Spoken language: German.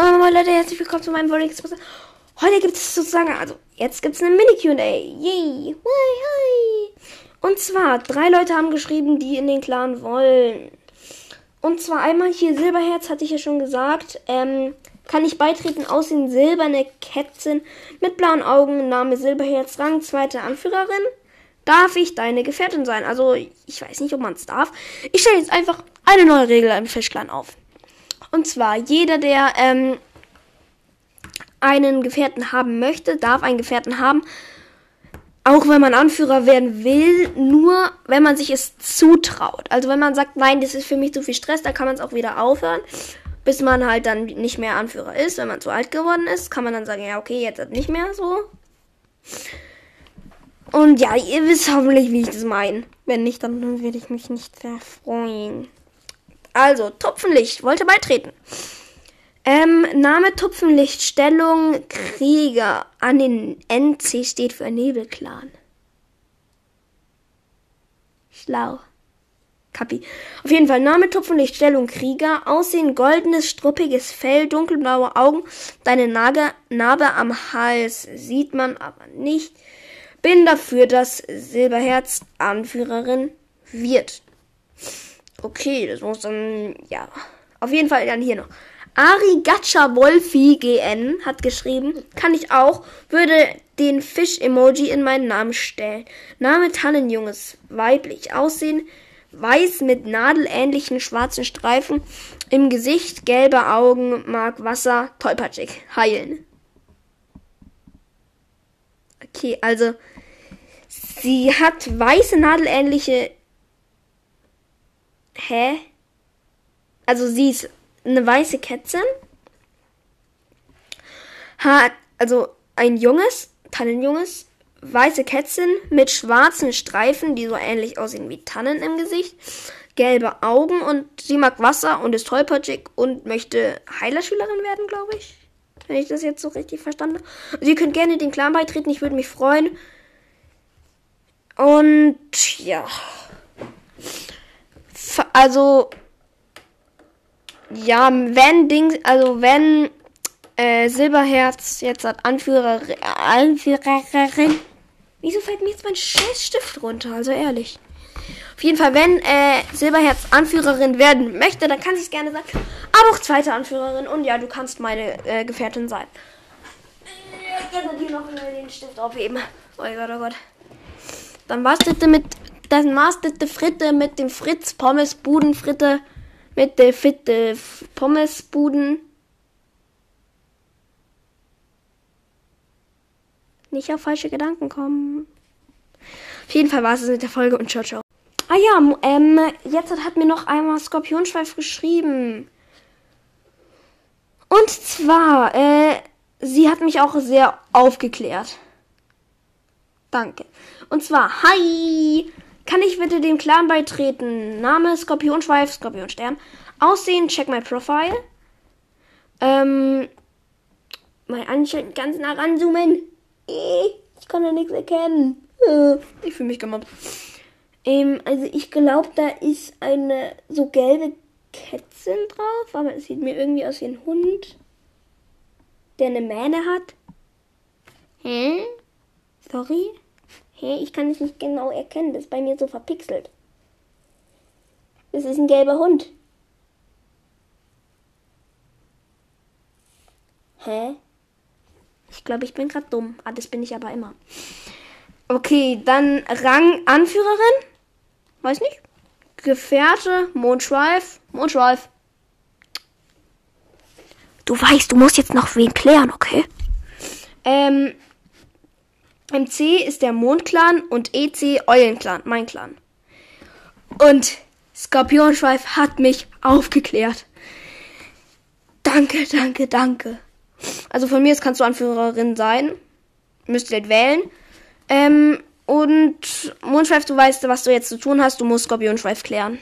Moin Moin Leute, herzlich willkommen zu meinem Express. Heute gibt es sozusagen, also jetzt gibt es eine Mini-QA. Yay! Hi, hi! Und zwar, drei Leute haben geschrieben, die in den Clan wollen. Und zwar einmal hier Silberherz, hatte ich ja schon gesagt. Ähm, kann ich beitreten, aussehen silberne Kätzchen mit blauen Augen, Name Silberherz, Rang, zweite Anführerin. Darf ich deine Gefährtin sein? Also, ich weiß nicht, ob man es darf. Ich stelle jetzt einfach eine neue Regel im Fischclan auf. Und zwar, jeder, der ähm, einen Gefährten haben möchte, darf einen Gefährten haben. Auch wenn man Anführer werden will, nur wenn man sich es zutraut. Also wenn man sagt, nein, das ist für mich zu viel Stress, dann kann man es auch wieder aufhören. Bis man halt dann nicht mehr Anführer ist. Wenn man zu alt geworden ist, kann man dann sagen, ja, okay, jetzt nicht mehr so. Und ja, ihr wisst hoffentlich, wie ich das meine. Wenn nicht, dann würde ich mich nicht sehr freuen. Also, Tupfenlicht, wollte beitreten. Ähm, Name Tupfenlicht, Stellung Krieger. An den NC steht für Nebelclan. Schlau. Kapi. Auf jeden Fall Name Tupfenlicht, Stellung Krieger. Aussehen goldenes, struppiges Fell, dunkelblaue Augen. Deine Nage, Narbe am Hals sieht man aber nicht. Bin dafür, dass Silberherz Anführerin wird. Okay, das muss dann, ja. Auf jeden Fall dann hier noch. Ari Gacha Wolfi GN hat geschrieben, kann ich auch, würde den Fisch-Emoji in meinen Namen stellen. Name Tannenjunges, weiblich aussehen, weiß mit nadelähnlichen schwarzen Streifen im Gesicht, gelbe Augen, mag Wasser, tollpatschig, heilen. Okay, also sie hat weiße nadelähnliche Hä? Also sie ist eine weiße Kätzchen. Hat also ein junges, Tannenjunges, weiße Kätzchen mit schwarzen Streifen, die so ähnlich aussehen wie Tannen im Gesicht. Gelbe Augen und sie mag Wasser und ist tollpatschig und möchte Heilerschülerin werden, glaube ich. Wenn ich das jetzt so richtig verstanden habe. Sie könnt gerne den Clan beitreten, ich würde mich freuen. Und ja also ja, wenn Dings, also wenn äh, Silberherz jetzt hat Anführer, Anführerin. Wieso fällt mir jetzt mein Scheißstift runter? Also ehrlich. Auf jeden Fall, wenn äh, Silberherz Anführerin werden möchte, dann kann sie es gerne sein. Aber auch zweite Anführerin. Und ja, du kannst meine äh, Gefährtin sein. Ich kann hier noch den Stift aufheben. Oh Gott, oh Gott. Dann war's das mit das mastete Fritte mit dem Fritz Pommesbuden Fritte mit der Fitte Pommesbuden. Nicht auf falsche Gedanken kommen. Auf jeden Fall war es mit der Folge und ciao, ciao. Ah ja, ähm, jetzt hat mir noch einmal Skorpionschweif geschrieben. Und zwar, äh, sie hat mich auch sehr aufgeklärt. Danke. Und zwar, hi! Kann ich bitte dem Clan beitreten? Name Skorpionschweif, Skorpionstern. Aussehen, check my profile. Ähm, mal anschalten, ganz nah ranzoomen. Ich kann da nichts erkennen. Äh, ich fühle mich gemobbt. Ähm, also ich glaube, da ist eine so gelbe Kätzchen drauf, aber es sieht mir irgendwie aus wie ein Hund, der eine Mähne hat. Hä? Sorry? Hä, ich kann es nicht genau erkennen. Das ist bei mir so verpixelt. Das ist ein gelber Hund. Hä? Ich glaube, ich bin gerade dumm. Ah, das bin ich aber immer. Okay, dann Rang Anführerin. Weiß nicht. Gefährte, Mondschweif. Mondschweif. Du weißt, du musst jetzt noch wen klären, okay? Ähm, MC ist der Mondclan und EC Eulenclan, mein Clan. Und Skorpionschweif hat mich aufgeklärt. Danke, danke, danke. Also von mir aus kannst du Anführerin sein. Müsst ihr halt wählen. Ähm, und Mondschweif, du weißt, was du jetzt zu tun hast. Du musst Skorpionschweif klären.